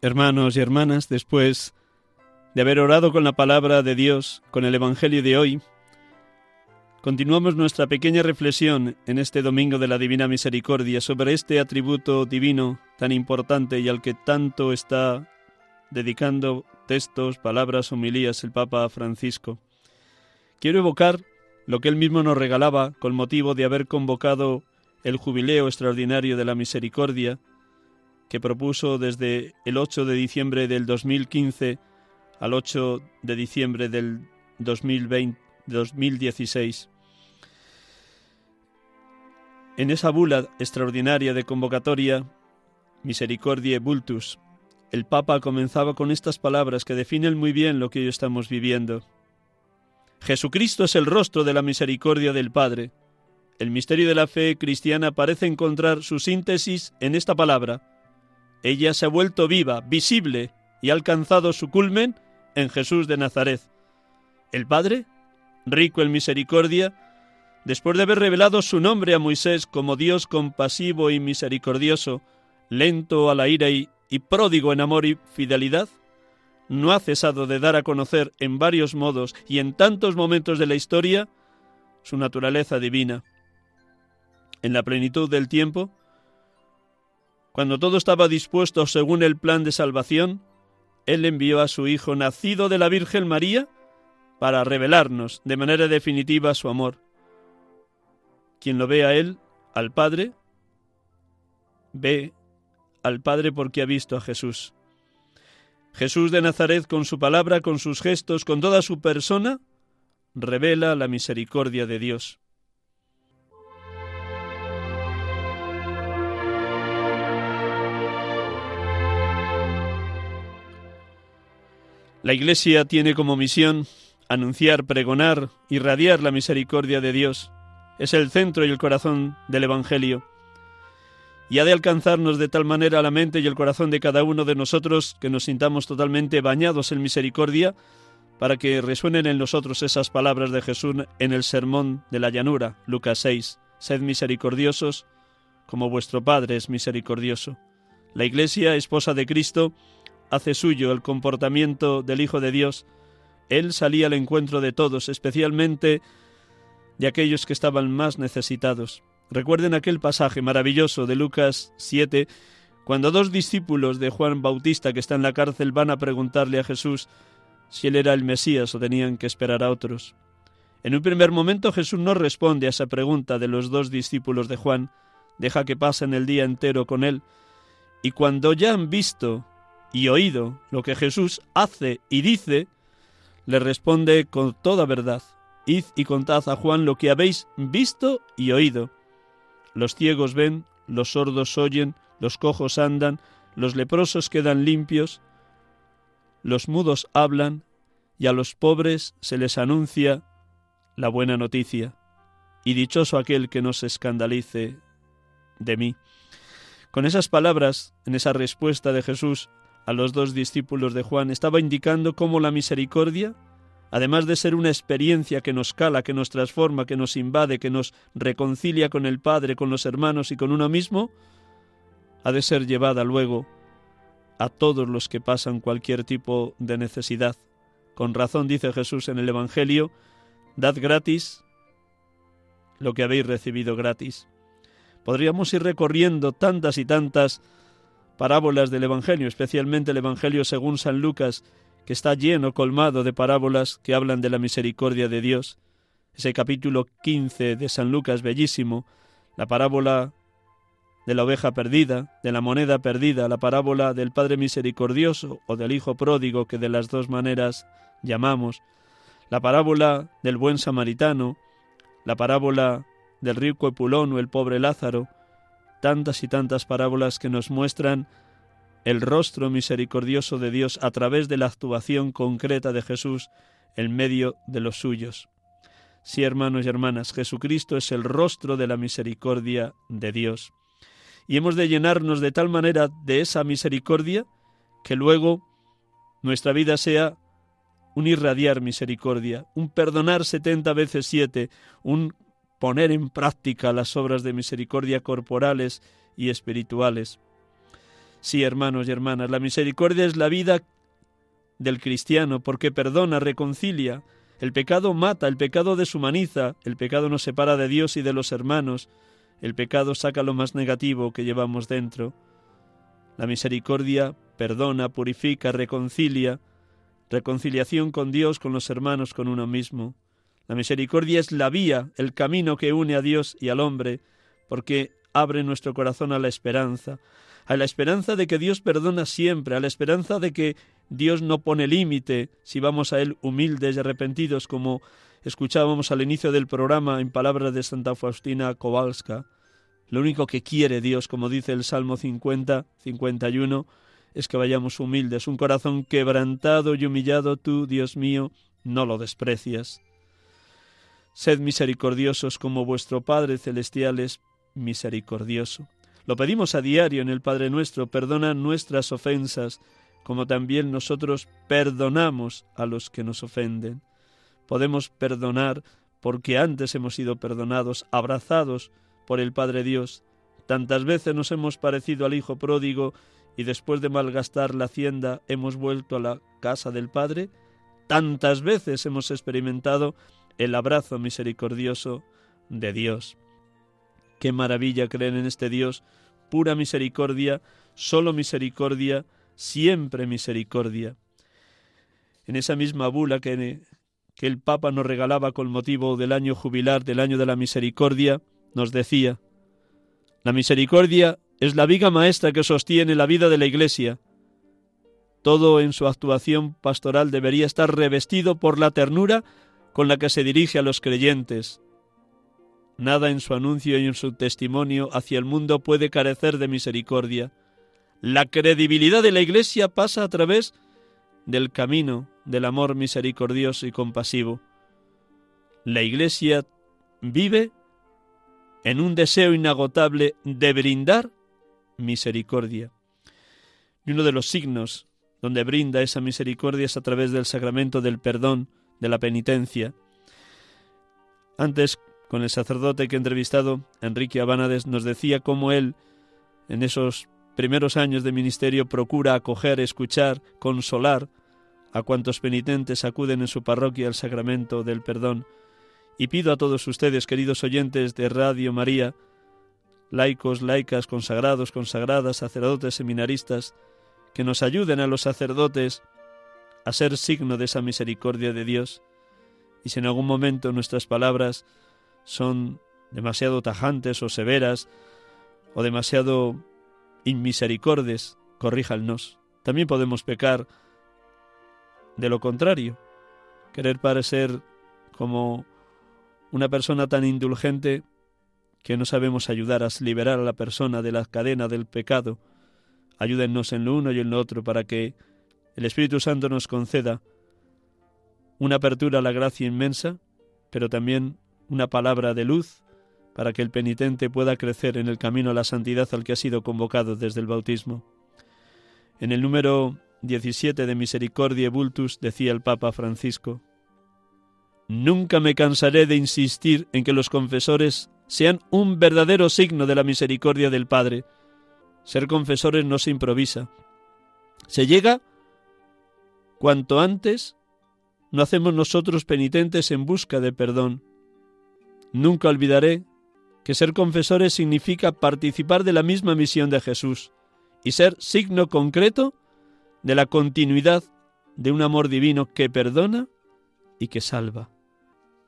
Hermanos y hermanas, después de haber orado con la palabra de Dios, con el Evangelio de hoy, continuamos nuestra pequeña reflexión en este Domingo de la Divina Misericordia sobre este atributo divino tan importante y al que tanto está dedicando textos, palabras, homilías el Papa Francisco. Quiero evocar lo que él mismo nos regalaba con motivo de haber convocado el jubileo extraordinario de la misericordia que propuso desde el 8 de diciembre del 2015 al 8 de diciembre del 2020, 2016. En esa bula extraordinaria de convocatoria, Misericordiae Bultus, el Papa comenzaba con estas palabras que definen muy bien lo que hoy estamos viviendo. Jesucristo es el rostro de la misericordia del Padre. El misterio de la fe cristiana parece encontrar su síntesis en esta palabra. Ella se ha vuelto viva, visible y ha alcanzado su culmen en Jesús de Nazaret. El Padre, rico en misericordia, después de haber revelado su nombre a Moisés como Dios compasivo y misericordioso, lento a la ira y, y pródigo en amor y fidelidad, no ha cesado de dar a conocer en varios modos y en tantos momentos de la historia su naturaleza divina. En la plenitud del tiempo, cuando todo estaba dispuesto según el plan de salvación, Él envió a su Hijo nacido de la Virgen María para revelarnos de manera definitiva su amor. Quien lo ve a Él, al Padre, ve al Padre porque ha visto a Jesús. Jesús de Nazaret con su palabra, con sus gestos, con toda su persona, revela la misericordia de Dios. La Iglesia tiene como misión anunciar, pregonar, irradiar la misericordia de Dios. Es el centro y el corazón del Evangelio. Y ha de alcanzarnos de tal manera la mente y el corazón de cada uno de nosotros que nos sintamos totalmente bañados en misericordia para que resuenen en nosotros esas palabras de Jesús en el sermón de la llanura, Lucas 6. Sed misericordiosos como vuestro Padre es misericordioso. La Iglesia, esposa de Cristo, hace suyo el comportamiento del Hijo de Dios. Él salía al encuentro de todos, especialmente de aquellos que estaban más necesitados. Recuerden aquel pasaje maravilloso de Lucas 7, cuando dos discípulos de Juan Bautista que está en la cárcel van a preguntarle a Jesús si él era el Mesías o tenían que esperar a otros. En un primer momento Jesús no responde a esa pregunta de los dos discípulos de Juan, deja que pasen el día entero con él, y cuando ya han visto y oído lo que Jesús hace y dice, le responde con toda verdad, Id y contad a Juan lo que habéis visto y oído. Los ciegos ven, los sordos oyen, los cojos andan, los leprosos quedan limpios, los mudos hablan, y a los pobres se les anuncia la buena noticia. Y dichoso aquel que no se escandalice de mí. Con esas palabras, en esa respuesta de Jesús a los dos discípulos de Juan, estaba indicando cómo la misericordia, además de ser una experiencia que nos cala, que nos transforma, que nos invade, que nos reconcilia con el Padre, con los hermanos y con uno mismo, ha de ser llevada luego a todos los que pasan cualquier tipo de necesidad. Con razón dice Jesús en el Evangelio, dad gratis lo que habéis recibido gratis. Podríamos ir recorriendo tantas y tantas parábolas del Evangelio, especialmente el Evangelio según San Lucas, que está lleno, colmado de parábolas que hablan de la misericordia de Dios. Ese capítulo 15 de San Lucas, bellísimo, la parábola de la oveja perdida, de la moneda perdida, la parábola del Padre misericordioso o del Hijo pródigo, que de las dos maneras llamamos, la parábola del buen samaritano, la parábola del rico Epulón o el pobre Lázaro, tantas y tantas parábolas que nos muestran el rostro misericordioso de Dios a través de la actuación concreta de Jesús en medio de los suyos. Sí, hermanos y hermanas, Jesucristo es el rostro de la misericordia de Dios. Y hemos de llenarnos de tal manera de esa misericordia que luego nuestra vida sea un irradiar misericordia, un perdonar setenta veces siete, un poner en práctica las obras de misericordia corporales y espirituales. Sí, hermanos y hermanas, la misericordia es la vida del cristiano porque perdona, reconcilia. El pecado mata, el pecado deshumaniza, el pecado nos separa de Dios y de los hermanos, el pecado saca lo más negativo que llevamos dentro. La misericordia perdona, purifica, reconcilia, reconciliación con Dios, con los hermanos, con uno mismo. La misericordia es la vía, el camino que une a Dios y al hombre, porque abre nuestro corazón a la esperanza, a la esperanza de que Dios perdona siempre, a la esperanza de que Dios no pone límite si vamos a Él humildes y arrepentidos, como escuchábamos al inicio del programa en palabras de Santa Faustina Kowalska. Lo único que quiere Dios, como dice el Salmo 50, 51, es que vayamos humildes, un corazón quebrantado y humillado, tú, Dios mío, no lo desprecias. Sed misericordiosos como vuestro Padre Celestial es misericordioso. Lo pedimos a diario en el Padre nuestro, perdona nuestras ofensas, como también nosotros perdonamos a los que nos ofenden. Podemos perdonar porque antes hemos sido perdonados, abrazados por el Padre Dios. Tantas veces nos hemos parecido al Hijo pródigo y después de malgastar la hacienda hemos vuelto a la casa del Padre. Tantas veces hemos experimentado el abrazo misericordioso de Dios. Qué maravilla creer en este Dios, pura misericordia, solo misericordia, siempre misericordia. En esa misma bula que, que el Papa nos regalaba con motivo del año jubilar, del año de la misericordia, nos decía, la misericordia es la viga maestra que sostiene la vida de la Iglesia. Todo en su actuación pastoral debería estar revestido por la ternura con la que se dirige a los creyentes, Nada en su anuncio y en su testimonio hacia el mundo puede carecer de misericordia. La credibilidad de la Iglesia pasa a través del camino del amor misericordioso y compasivo. La Iglesia vive en un deseo inagotable de brindar misericordia. Y uno de los signos donde brinda esa misericordia es a través del sacramento del perdón, de la penitencia. Antes con el sacerdote que he entrevistado, Enrique Abánades, nos decía cómo él, en esos primeros años de ministerio, procura acoger, escuchar, consolar a cuantos penitentes acuden en su parroquia al sacramento del perdón. Y pido a todos ustedes, queridos oyentes de Radio María, laicos, laicas, consagrados, consagradas, sacerdotes, seminaristas, que nos ayuden a los sacerdotes a ser signo de esa misericordia de Dios. Y si en algún momento nuestras palabras son demasiado tajantes o severas o demasiado inmisericordes, corríjalnos. También podemos pecar de lo contrario, querer parecer como una persona tan indulgente que no sabemos ayudar a liberar a la persona de la cadena del pecado. Ayúdennos en lo uno y en lo otro para que el Espíritu Santo nos conceda una apertura a la gracia inmensa, pero también una palabra de luz para que el penitente pueda crecer en el camino a la santidad al que ha sido convocado desde el bautismo. En el número 17 de Misericordia Vultus decía el Papa Francisco, Nunca me cansaré de insistir en que los confesores sean un verdadero signo de la misericordia del Padre. Ser confesores no se improvisa. Se llega cuanto antes no hacemos nosotros penitentes en busca de perdón, Nunca olvidaré que ser confesores significa participar de la misma misión de Jesús y ser signo concreto de la continuidad de un amor divino que perdona y que salva.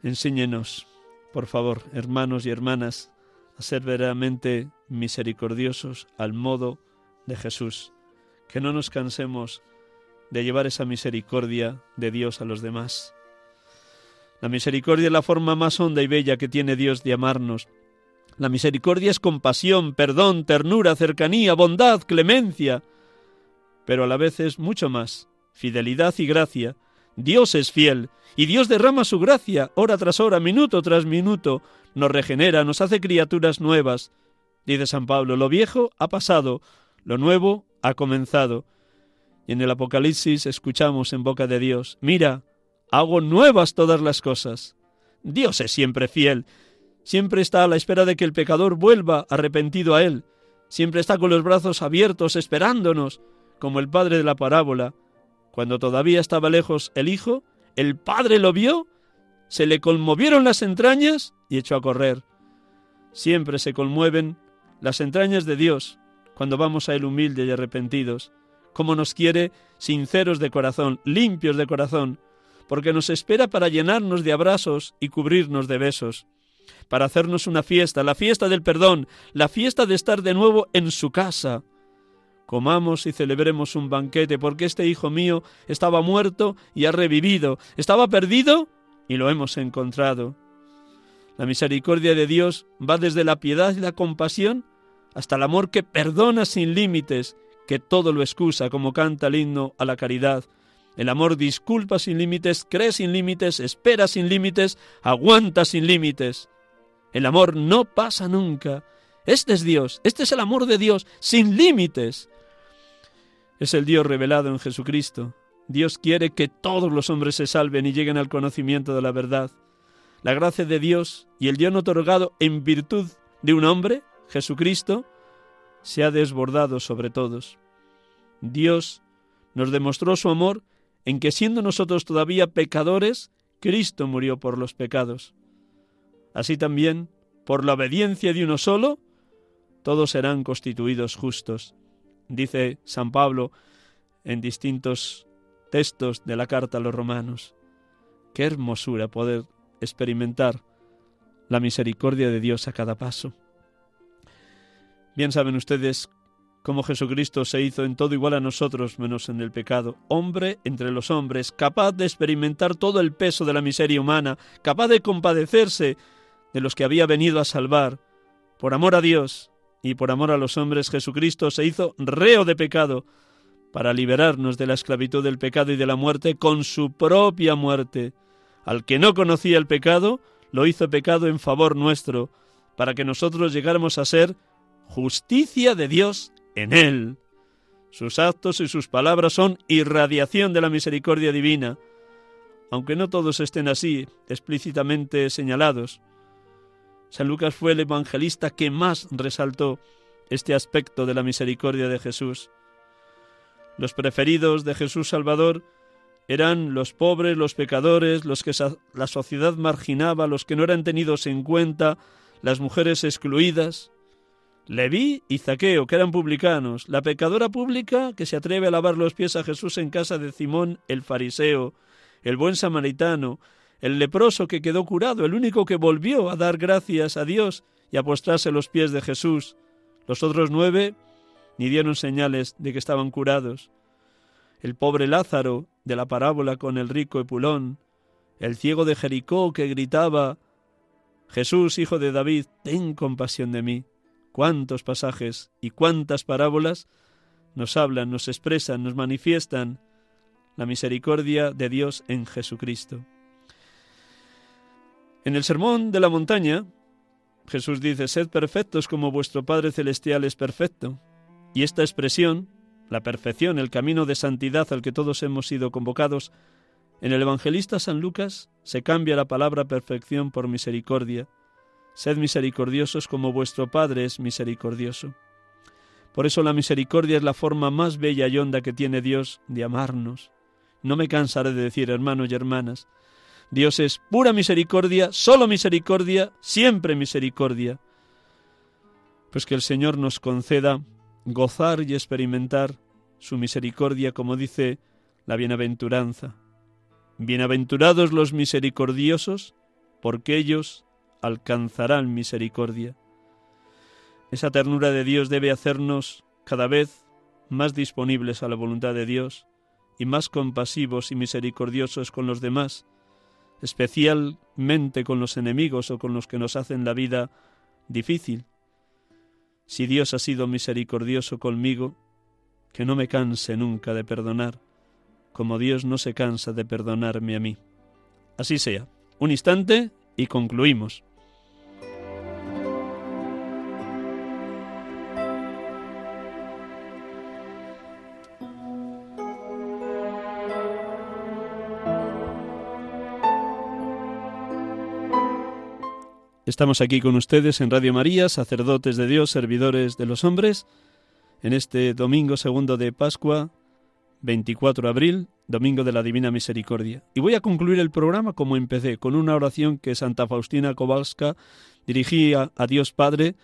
Enséñenos, por favor, hermanos y hermanas, a ser verdaderamente misericordiosos al modo de Jesús, que no nos cansemos de llevar esa misericordia de Dios a los demás. La misericordia es la forma más honda y bella que tiene Dios de amarnos. La misericordia es compasión, perdón, ternura, cercanía, bondad, clemencia, pero a la vez es mucho más, fidelidad y gracia. Dios es fiel, y Dios derrama su gracia, hora tras hora, minuto tras minuto, nos regenera, nos hace criaturas nuevas. Dice San Pablo, lo viejo ha pasado, lo nuevo ha comenzado. Y en el Apocalipsis escuchamos en boca de Dios, mira, hago nuevas todas las cosas. Dios es siempre fiel, siempre está a la espera de que el pecador vuelva arrepentido a Él, siempre está con los brazos abiertos esperándonos, como el padre de la parábola. Cuando todavía estaba lejos el hijo, el padre lo vio, se le conmovieron las entrañas y echó a correr. Siempre se conmueven las entrañas de Dios cuando vamos a Él humilde y arrepentidos, como nos quiere sinceros de corazón, limpios de corazón, porque nos espera para llenarnos de abrazos y cubrirnos de besos para hacernos una fiesta, la fiesta del perdón, la fiesta de estar de nuevo en su casa. Comamos y celebremos un banquete, porque este hijo mío estaba muerto y ha revivido, estaba perdido y lo hemos encontrado. La misericordia de Dios va desde la piedad y la compasión hasta el amor que perdona sin límites, que todo lo excusa, como canta el himno a la caridad. El amor disculpa sin límites, cree sin límites, espera sin límites, aguanta sin límites. El amor no pasa nunca. Este es Dios, este es el amor de Dios, sin límites. Es el Dios revelado en Jesucristo. Dios quiere que todos los hombres se salven y lleguen al conocimiento de la verdad. La gracia de Dios y el Dios otorgado en virtud de un hombre, Jesucristo, se ha desbordado sobre todos. Dios nos demostró su amor en que siendo nosotros todavía pecadores, Cristo murió por los pecados. Así también, por la obediencia de uno solo, todos serán constituidos justos. Dice San Pablo en distintos textos de la carta a los romanos. Qué hermosura poder experimentar la misericordia de Dios a cada paso. Bien saben ustedes cómo Jesucristo se hizo en todo igual a nosotros menos en el pecado, hombre entre los hombres, capaz de experimentar todo el peso de la miseria humana, capaz de compadecerse de los que había venido a salvar. Por amor a Dios y por amor a los hombres, Jesucristo se hizo reo de pecado para liberarnos de la esclavitud del pecado y de la muerte con su propia muerte. Al que no conocía el pecado, lo hizo pecado en favor nuestro, para que nosotros llegáramos a ser justicia de Dios en él. Sus actos y sus palabras son irradiación de la misericordia divina, aunque no todos estén así explícitamente señalados. San Lucas fue el evangelista que más resaltó este aspecto de la misericordia de Jesús. Los preferidos de Jesús Salvador eran los pobres, los pecadores, los que la sociedad marginaba, los que no eran tenidos en cuenta, las mujeres excluidas. Leví y Zaqueo, que eran publicanos, la pecadora pública que se atreve a lavar los pies a Jesús en casa de Simón el fariseo, el buen samaritano, el leproso que quedó curado, el único que volvió a dar gracias a Dios y a postrarse los pies de Jesús. Los otros nueve ni dieron señales de que estaban curados. El pobre Lázaro de la parábola con el rico Epulón, el ciego de Jericó que gritaba Jesús, hijo de David, ten compasión de mí. Cuántos pasajes y cuántas parábolas nos hablan, nos expresan, nos manifiestan la misericordia de Dios en Jesucristo. En el Sermón de la Montaña, Jesús dice, Sed perfectos como vuestro Padre Celestial es perfecto. Y esta expresión, la perfección, el camino de santidad al que todos hemos sido convocados, en el evangelista San Lucas se cambia la palabra perfección por misericordia. Sed misericordiosos como vuestro Padre es misericordioso. Por eso la misericordia es la forma más bella y honda que tiene Dios de amarnos. No me cansaré de decir, hermanos y hermanas, Dios es pura misericordia, solo misericordia, siempre misericordia. Pues que el Señor nos conceda gozar y experimentar su misericordia, como dice la bienaventuranza. Bienaventurados los misericordiosos, porque ellos alcanzarán misericordia. Esa ternura de Dios debe hacernos cada vez más disponibles a la voluntad de Dios y más compasivos y misericordiosos con los demás, especialmente con los enemigos o con los que nos hacen la vida difícil. Si Dios ha sido misericordioso conmigo, que no me canse nunca de perdonar, como Dios no se cansa de perdonarme a mí. Así sea. Un instante y concluimos. Estamos aquí con ustedes en Radio María, sacerdotes de Dios, servidores de los hombres, en este domingo segundo de Pascua, 24 de abril, domingo de la Divina Misericordia. Y voy a concluir el programa como empecé, con una oración que Santa Faustina Kowalska dirigía a Dios Padre,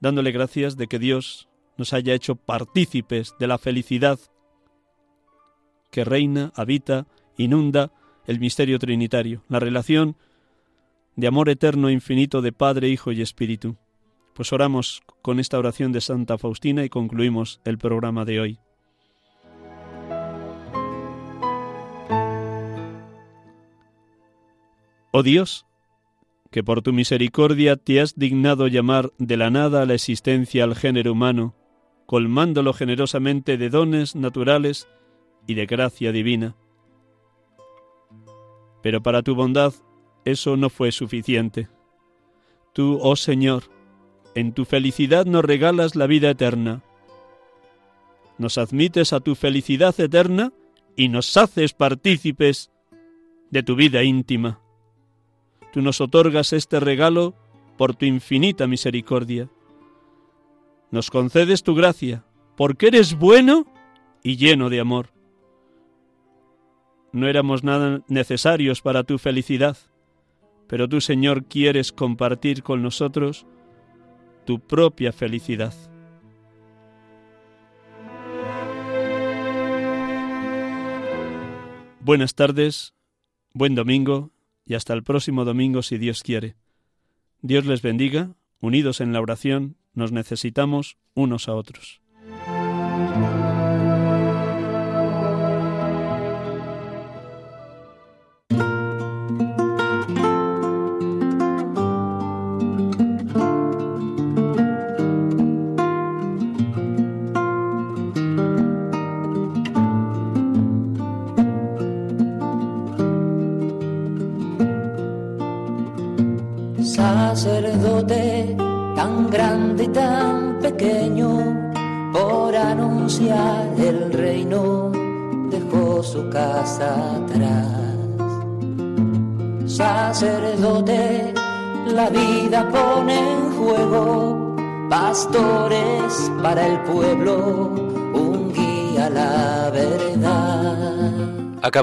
dándole gracias de que Dios nos haya hecho partícipes de la felicidad que reina, habita, inunda el misterio trinitario, la relación de amor eterno e infinito de Padre, Hijo y Espíritu. Pues oramos con esta oración de Santa Faustina y concluimos el programa de hoy. Oh Dios, que por tu misericordia te has dignado llamar de la nada a la existencia al género humano, colmándolo generosamente de dones naturales y de gracia divina. Pero para tu bondad eso no fue suficiente. Tú, oh Señor, en tu felicidad nos regalas la vida eterna. Nos admites a tu felicidad eterna y nos haces partícipes de tu vida íntima. Tú nos otorgas este regalo por tu infinita misericordia. Nos concedes tu gracia, porque eres bueno y lleno de amor. No éramos nada necesarios para tu felicidad, pero tú, Señor, quieres compartir con nosotros tu propia felicidad. Buenas tardes, buen domingo y hasta el próximo domingo si Dios quiere. Dios les bendiga, unidos en la oración, nos necesitamos unos a otros.